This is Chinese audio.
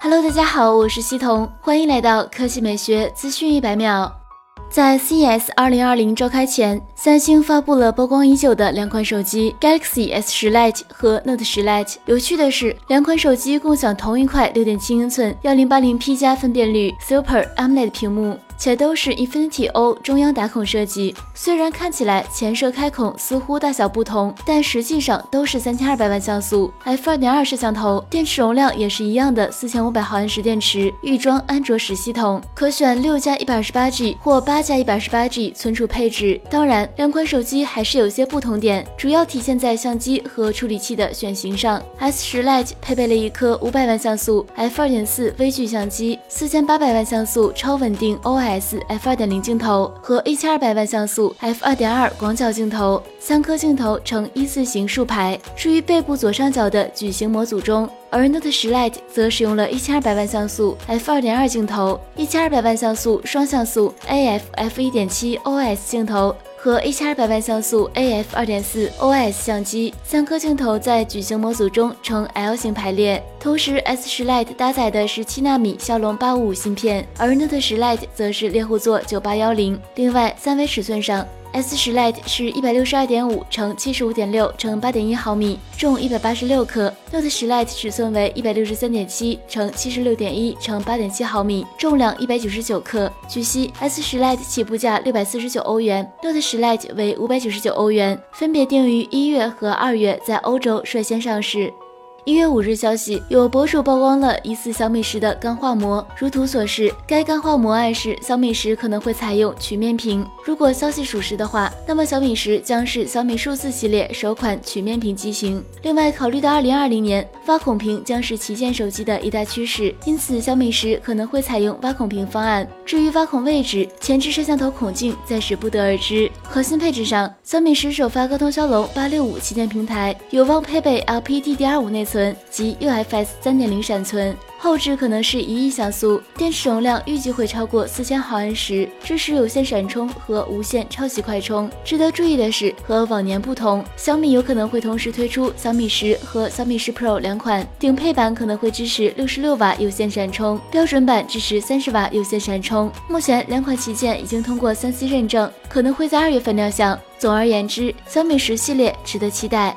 Hello，大家好，我是西彤，欢迎来到科技美学资讯一百秒。在 CES 2020召开前，三星发布了曝光已久的两款手机 Galaxy S10 Lite 和 Note 10 Lite。有趣的是，两款手机共享同一块6.7英寸 1080P 加分辨率 Super AMOLED 屏幕。且都是 Infinity O 中央打孔设计。虽然看起来前摄开孔似乎大小不同，但实际上都是三千二百万像素，f 二点二摄像头，电池容量也是一样的四千五百毫安时电池，预装安卓十系统，可选六加一百二十八 G 或八加一百二十八 G 存储配置。当然，两款手机还是有些不同点，主要体现在相机和处理器的选型上。S 十 Lite 配备了一颗五百万像素 f 二点四微距相机，四千八百万像素超稳定 OIS。sf 二点零镜头和一千二百万像素 f 二点二广角镜头三颗镜头呈一字形竖排处于背部左上角的矩形模组中。而 note 十 lite 则使用了一千二百万像素 f 二点二镜头一千二百万像素双像素 aff 一点七 os 镜头和一千二百万像素 AF 二点四 OS 相机，三颗镜头在矩形模组中呈 L 型排列。同时，S 十 Lite 搭载的是七纳米骁龙八五五芯片，而 Note 十 Lite 则是猎户座九八幺零。另外，三维尺寸上。S 十 Lite 是一百六十二点五乘七十五点六乘八点一毫米，重一百八十六克；Note 十 Lite 尺寸为一百六十三点七乘七十六点一乘八点七毫米，重量一百九十九克。据悉，S 十 Lite 起步价六百四十九欧元，Note 十 Lite 为五百九十九欧元，分别定于一月和二月在欧洲率先上市。一月五日，消息有博主曝光了疑似小米十的钢化膜。如图所示，该钢化膜暗示小米十可能会采用曲面屏。如果消息属实的话，那么小米十将是小米数字系列首款曲面屏机型。另外，考虑到二零二零年挖孔屏将是旗舰手机的一大趋势，因此小米十可能会采用挖孔屏方案。至于挖孔位置、前置摄像头孔径，暂时不得而知。核心配置上，小米十首发高通骁龙八六五旗舰平台，有望配备 LPDDR5 内存存。及 UFS 三点零闪存，后置可能是一亿像素，电池容量预计会超过四千毫安时，支持有线闪充和无线超级快充。值得注意的是，和往年不同，小米有可能会同时推出小米十和小米十 Pro 两款，顶配版可能会支持六十六瓦有线闪充，标准版支持三十瓦有线闪充。目前两款旗舰已经通过三 C 认证，可能会在二月份亮相。总而言之，小米十系列值得期待。